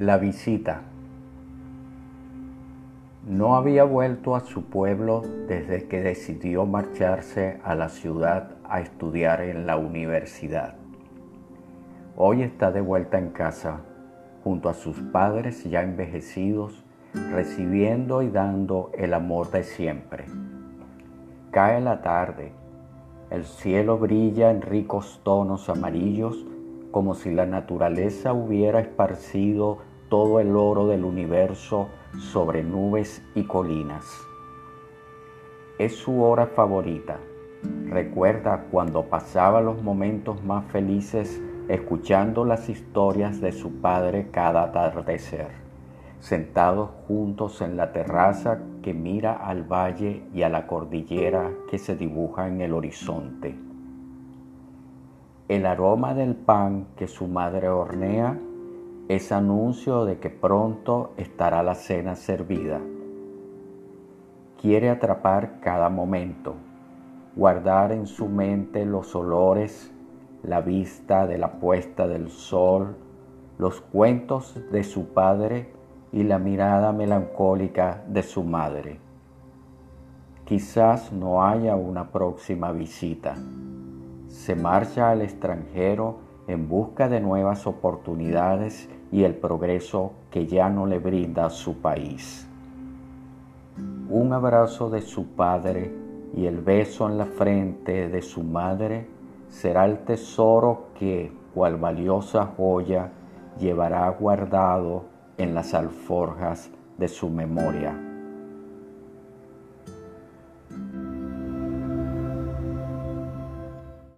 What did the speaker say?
La visita. No había vuelto a su pueblo desde que decidió marcharse a la ciudad a estudiar en la universidad. Hoy está de vuelta en casa, junto a sus padres ya envejecidos, recibiendo y dando el amor de siempre. Cae la tarde, el cielo brilla en ricos tonos amarillos como si la naturaleza hubiera esparcido todo el oro del universo sobre nubes y colinas. Es su hora favorita. Recuerda cuando pasaba los momentos más felices escuchando las historias de su padre cada atardecer, sentados juntos en la terraza que mira al valle y a la cordillera que se dibuja en el horizonte. El aroma del pan que su madre hornea es anuncio de que pronto estará la cena servida. Quiere atrapar cada momento, guardar en su mente los olores, la vista de la puesta del sol, los cuentos de su padre y la mirada melancólica de su madre. Quizás no haya una próxima visita se marcha al extranjero en busca de nuevas oportunidades y el progreso que ya no le brinda su país. Un abrazo de su padre y el beso en la frente de su madre será el tesoro que, cual valiosa joya, llevará guardado en las alforjas de su memoria.